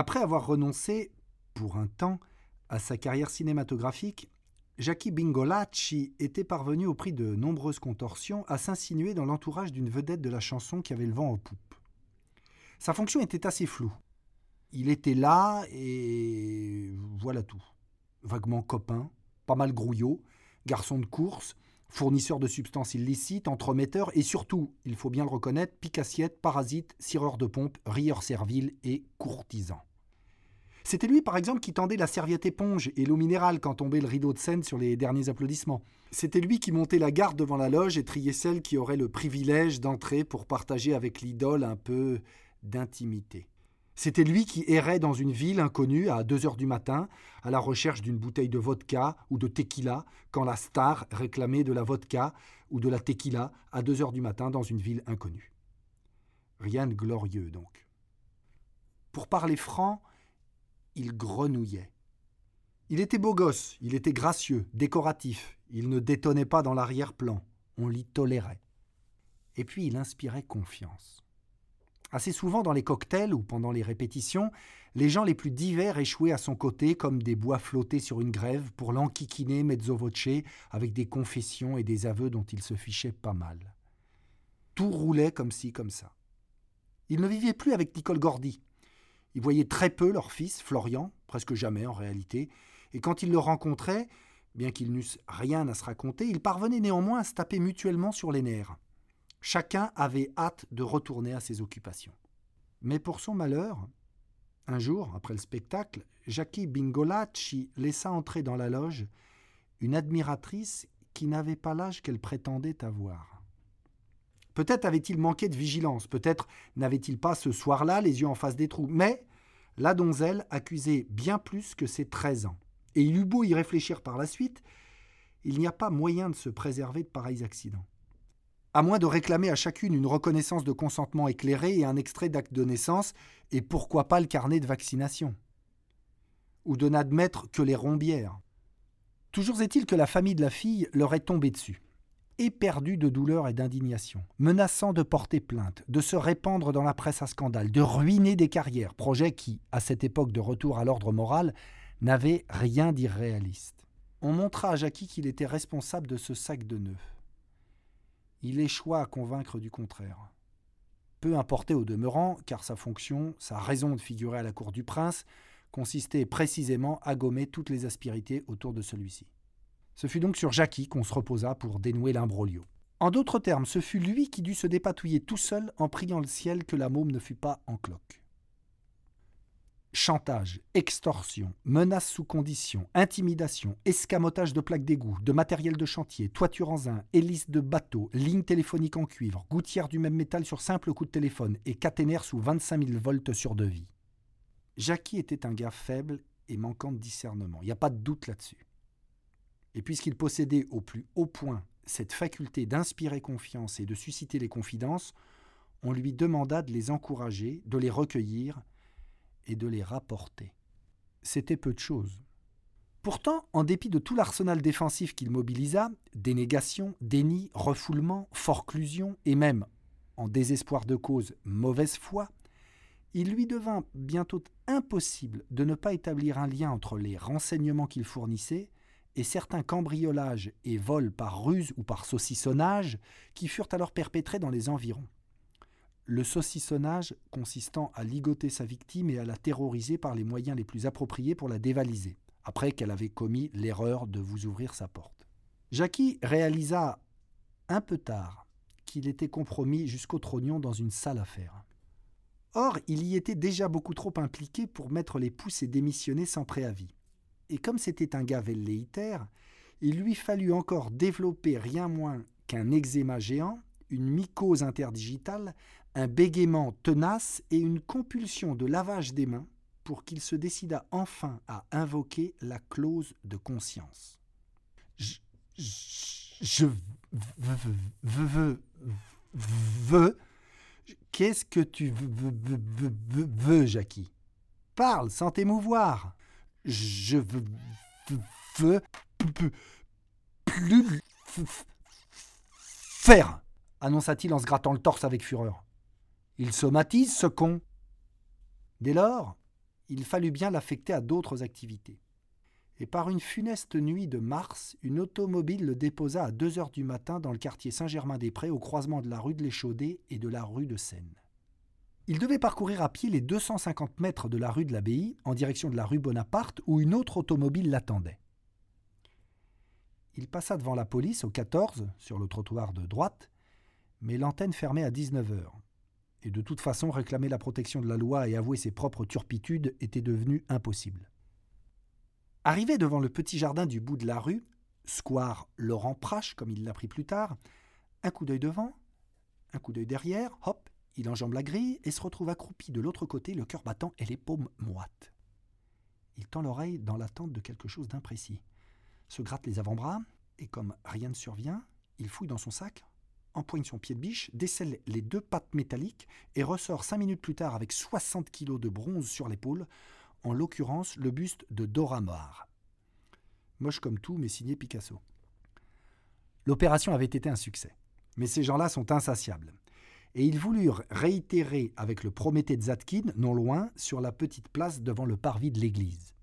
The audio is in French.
Après avoir renoncé, pour un temps, à sa carrière cinématographique, Jackie Bingolacci était parvenu, au prix de nombreuses contorsions, à s'insinuer dans l'entourage d'une vedette de la chanson qui avait le vent aux poupes. Sa fonction était assez floue. Il était là et voilà tout. Vaguement copain, pas mal grouillot, garçon de course, fournisseur de substances illicites, entremetteur et surtout, il faut bien le reconnaître, picassiette, parasite, cireur de pompe, rieur servile et courtisan. C'était lui, par exemple, qui tendait la serviette éponge et l'eau minérale quand tombait le rideau de scène sur les derniers applaudissements. C'était lui qui montait la garde devant la loge et triait celle qui aurait le privilège d'entrer pour partager avec l'idole un peu d'intimité. C'était lui qui errait dans une ville inconnue à 2 heures du matin, à la recherche d'une bouteille de vodka ou de tequila, quand la star réclamait de la vodka ou de la tequila à 2 heures du matin dans une ville inconnue. Rien de glorieux donc. Pour parler franc, il grenouillait. Il était beau gosse, il était gracieux, décoratif, il ne détonnait pas dans l'arrière-plan, on l'y tolérait. Et puis il inspirait confiance. Assez souvent dans les cocktails ou pendant les répétitions, les gens les plus divers échouaient à son côté comme des bois flottés sur une grève pour l'enquiquiner mezzo voce avec des confessions et des aveux dont il se fichait pas mal. Tout roulait comme ci, comme ça. Il ne vivait plus avec Nicole Gordy. Ils voyaient très peu leur fils, Florian, presque jamais en réalité, et quand ils le rencontraient, bien qu'ils n'eussent rien à se raconter, ils parvenaient néanmoins à se taper mutuellement sur les nerfs. Chacun avait hâte de retourner à ses occupations. Mais pour son malheur, un jour, après le spectacle, Jackie Bingolacci laissa entrer dans la loge une admiratrice qui n'avait pas l'âge qu'elle prétendait avoir. Peut-être avait-il manqué de vigilance, peut-être n'avait-il pas ce soir-là les yeux en face des trous, mais la donzelle accusait bien plus que ses treize ans. Et il eut beau y réfléchir par la suite, il n'y a pas moyen de se préserver de pareils accidents. À moins de réclamer à chacune une reconnaissance de consentement éclairé et un extrait d'acte de naissance, et pourquoi pas le carnet de vaccination. Ou de n'admettre que les rombières. Toujours est-il que la famille de la fille leur est tombée dessus éperdu de douleur et d'indignation, menaçant de porter plainte, de se répandre dans la presse à scandale, de ruiner des carrières, projet qui, à cette époque de retour à l'ordre moral, n'avait rien d'irréaliste. On montra à Jackie qu'il était responsable de ce sac de nœuds. Il échoua à convaincre du contraire. Peu importait au demeurant, car sa fonction, sa raison de figurer à la cour du prince, consistait précisément à gommer toutes les aspérités autour de celui-ci. Ce fut donc sur Jackie qu'on se reposa pour dénouer l'imbroglio. En d'autres termes, ce fut lui qui dut se dépatouiller tout seul en priant le ciel que la môme ne fût pas en cloque. Chantage, extorsion, menaces sous condition, intimidation, escamotage de plaques d'égout, de matériel de chantier, toiture en zinc, hélice de bateau, ligne téléphonique en cuivre, gouttière du même métal sur simple coup de téléphone et caténaire sous 25 000 volts sur devis. Jackie était un gars faible et manquant de discernement, il n'y a pas de doute là-dessus. Et puisqu'il possédait au plus haut point cette faculté d'inspirer confiance et de susciter les confidences, on lui demanda de les encourager, de les recueillir et de les rapporter. C'était peu de choses. Pourtant, en dépit de tout l'arsenal défensif qu'il mobilisa, dénégation, déni, refoulement, forclusion et même, en désespoir de cause, mauvaise foi, il lui devint bientôt impossible de ne pas établir un lien entre les renseignements qu'il fournissait et certains cambriolages et vols par ruse ou par saucissonnage qui furent alors perpétrés dans les environs. Le saucissonnage consistant à ligoter sa victime et à la terroriser par les moyens les plus appropriés pour la dévaliser, après qu'elle avait commis l'erreur de vous ouvrir sa porte. Jackie réalisa un peu tard qu'il était compromis jusqu'au trognon dans une sale affaire. Or, il y était déjà beaucoup trop impliqué pour mettre les pouces et démissionner sans préavis et comme c'était un gars velléitaire, il lui fallut encore développer rien moins qu'un eczéma géant, une mycose interdigitale, un bégaiement tenace et une compulsion de lavage des mains pour qu'il se décida enfin à invoquer la clause de conscience. Je, je veux, veux, Qu'est-ce que tu veux, Jackie? Parle sans t'émouvoir. Je veux plus faire, annonça-t-il en se grattant le torse avec fureur. Il somatise, ce con. Dès lors, il fallut bien l'affecter à d'autres activités. Et par une funeste nuit de mars, une automobile le déposa à 2 heures du matin dans le quartier Saint-Germain-des-Prés, au croisement de la rue de l'Échaudé et de la rue de Seine. Il devait parcourir à pied les 250 mètres de la rue de l'Abbaye en direction de la rue Bonaparte où une autre automobile l'attendait. Il passa devant la police au 14, sur le trottoir de droite, mais l'antenne fermait à 19 heures. Et de toute façon, réclamer la protection de la loi et avouer ses propres turpitudes était devenu impossible. Arrivé devant le petit jardin du bout de la rue, square Laurent Prache, comme il l'apprit plus tard, un coup d'œil devant, un coup d'œil derrière, hop, il enjambe la grille et se retrouve accroupi de l'autre côté, le cœur battant et les paumes moites. Il tend l'oreille dans l'attente de quelque chose d'imprécis, se gratte les avant-bras, et comme rien ne survient, il fouille dans son sac, empoigne son pied de biche, décèle les deux pattes métalliques et ressort cinq minutes plus tard avec 60 kilos de bronze sur l'épaule, en l'occurrence le buste de Dora Maar. Moche comme tout, mais signé Picasso. L'opération avait été un succès, mais ces gens-là sont insatiables et ils voulurent réitérer avec le Prométhée de Zatkin, non loin, sur la petite place devant le parvis de l'église.